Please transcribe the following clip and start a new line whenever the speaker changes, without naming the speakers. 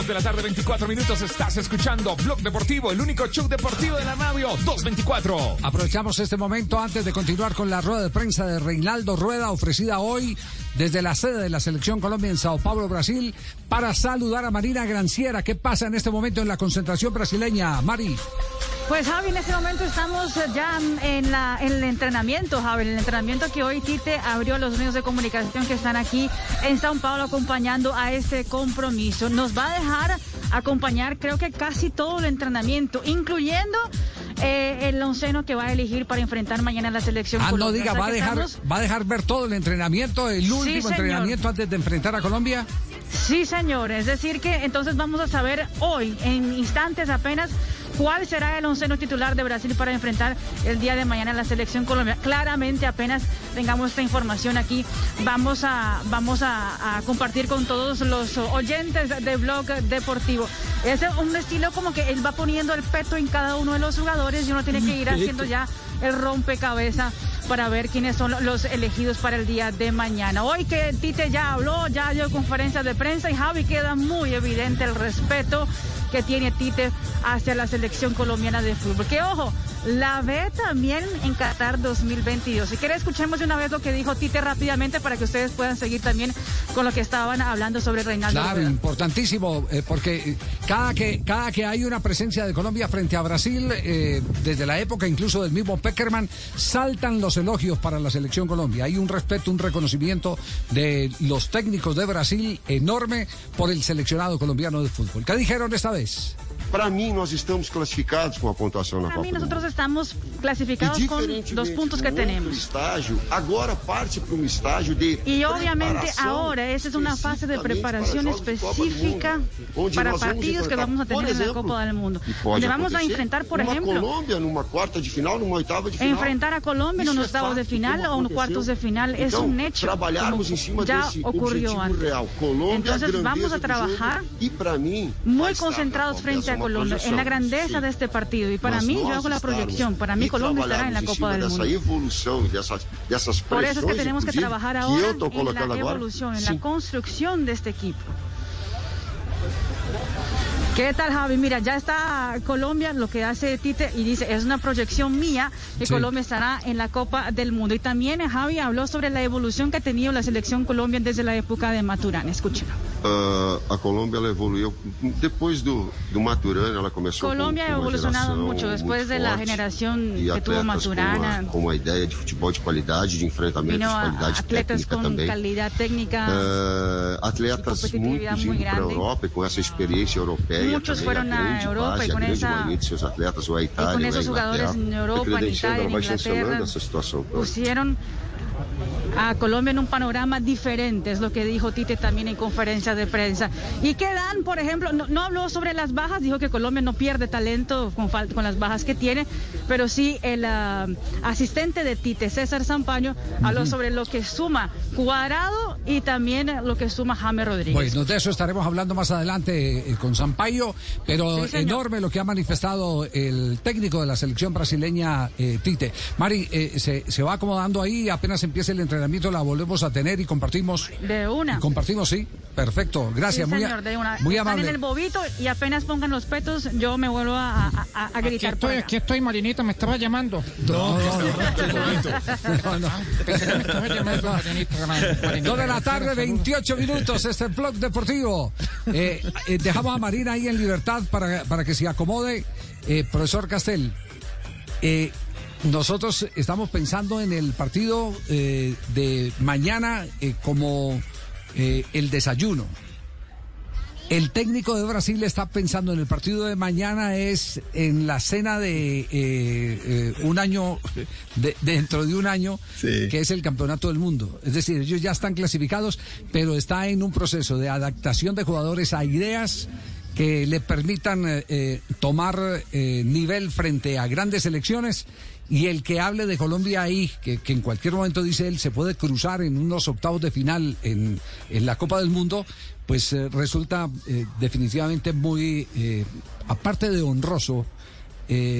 2 de la tarde, 24 minutos. Estás escuchando Blog Deportivo, el único show deportivo de la radio 224.
Aprovechamos este momento antes de continuar con la rueda de prensa de Reinaldo Rueda, ofrecida hoy desde la sede de la Selección Colombia en Sao Paulo, Brasil, para saludar a Marina Granciera. ¿Qué pasa en este momento en la concentración brasileña, Mari?
Pues Javi, en este momento estamos ya en, la, en el entrenamiento, Javi, el entrenamiento que hoy Tite abrió a los medios de comunicación que están aquí en Sao Paulo acompañando a este compromiso. Nos va a dejar acompañar creo que casi todo el entrenamiento, incluyendo eh, el onceno que va a elegir para enfrentar mañana la selección.
Ah, no diga, va a, dejar, va a dejar ver todo el entrenamiento, el último entrenamiento antes de enfrentar a Colombia.
Sí, señor. Es decir, que entonces vamos a saber hoy, en instantes apenas, cuál será el onceno titular de Brasil para enfrentar el día de mañana la selección Colombia. Claramente apenas tengamos esta información aquí, vamos a, vamos a, compartir con todos los oyentes de Blog Deportivo. Es un estilo como que él va poniendo el peto en cada uno de los jugadores y uno tiene que ir haciendo ya el rompecabezas para ver quiénes son los elegidos para el día de mañana. Hoy que Tite ya habló, ya dio conferencia de prensa y Javi queda muy evidente el respeto que tiene Tite hacia la selección colombiana de fútbol. Que ojo, la ve también en Qatar 2022. Si quiere, escuchemos de una vez lo que dijo Tite rápidamente para que ustedes puedan seguir también con lo que estaban hablando sobre Reinaldo.
Claro, importantísimo, eh, porque cada que, cada que hay una presencia de Colombia frente a Brasil, eh, desde la época incluso del mismo Peckerman, saltan los elogios para la selección Colombia. Hay un respeto, un reconocimiento de los técnicos de Brasil enorme por el seleccionado colombiano de fútbol. ¿Qué dijeron esta vez?
Para mí, nós estamos classificados com a pontuação na
Para
Copa do
nosotros
Mundo.
estamos clasificados
E
con
diferentemente
los puntos que
do
tenemos.
estágio, agora parte para um estágio de
Y obviamente
preparação
ahora esa es una fase de
do
específica
onde
para
nós
partidos que vamos a la
exemplo,
Copa del Mundo.
e
Donde vamos a enfrentar, por
uma
ejemplo,
Colômbia numa quarta de final, numa oitava de final.
enfrentar a unos
é
octavos de final
como
o en
aconteceu.
cuartos de final
Então,
un hecho.
trabalharmos em cima desse
ocurrió
objetivo
antes.
real. Colômbia,
Entonces vamos a
do
trabajar
e para mim na
concentrados frente
Essa é
a
uma
Colombia, en la grandeza de este partido. Y para mí, yo hago la proyección. Para mí, Colombia estará en la Copa del Mundo. Por eso es que tenemos que trabajar ahora en la evolución, en la construcción de este equipo. ¿Qué tal, Javi? Mira, ya está Colombia, lo que hace Tite, y dice, es una proyección mía que
Sí.
Colombia estará en la Copa del Mundo. Y también Javi habló sobre la evolución que ha tenido la selección Colombia desde la época de Maturana. Escúchelo.
Ah, a Colômbia ela evoluiu depois do, do Maturana, ela começou
Colombia
com,
ha
com uma
evolucionado
geração
mucho después
muito
de la
forte
generación
e
que tuvo
atletas
Maturana.
Com uma, com uma ideia de futebol de qualidade, de enfrentamento
Vino
de
a
qualidade
atletas
técnica
con
também.
calidad técnica.
Ah, atletas
competitividade
muitos
muito
indo para a
grande.
Europa e com essa experiência europeia
Muitos
também,
foram
a
na
grande
Europa
base,
e
a
com
grande
essa-
maioria de seus atletas, ou a Itália,
con
ou a
esos jugadores
Inglaterra,
en Europa, en
credenciando,
Italia,
ela
en
vai chancelando
Inglaterra,
essa situação toda.
pusieron a Colombia en un panorama diferente, es lo que dijo Tite también en conferencia de prensa. Y que dan, por ejemplo, no, no habló sobre las bajas, dijo que Colombia no pierde talento con, con las bajas que tiene, pero sí el ah, asistente de Tite, César Zampaño, habló sobre lo que suma Cuadrado y también lo que suma James Rodríguez.
Bueno, de eso estaremos hablando más adelante eh, con Sampaio, pero
Sí,
enorme lo que ha manifestado el técnico de la selección brasileña, eh, Tite. Mari, eh, se, se va acomodando ahí, apenas empiece el entrenamiento, la volvemos a tener y compartimos.
de una.
y compartimos, sí. Perfecto, gracias,
Sí,
muy,
señor, de una.
muy
Están
amable.
en el bobito y apenas pongan los petos, yo me vuelvo a, a- a- a
Aquí
gritar. por
estoy, aquí estoy, Marinita, me estaba llamando.
No, no, no. Dos de la tarde, 28 minutos, este es Blog Deportivo. Eh, eh, dejamos a Marina ahí en libertad para, para que se acomode. Eh, profesor Castel, eh, nosotros estamos pensando en el partido eh, de mañana eh, como eh, el desayuno. El técnico de Brasil está pensando en el partido de mañana es en la cena de eh, eh, un año, de- dentro de un año,
Sí.
que es el campeonato del mundo. Es decir, ellos ya están clasificados, pero está en un proceso de adaptación de jugadores a ideas que le permitan eh, eh, tomar eh, nivel frente a grandes selecciones. Y el que hable de Colombia ahí, que, que en cualquier momento dice él, se puede cruzar en unos octavos de final en, en la Copa del Mundo, pues eh, resulta eh, definitivamente muy, eh, aparte de honroso, eh,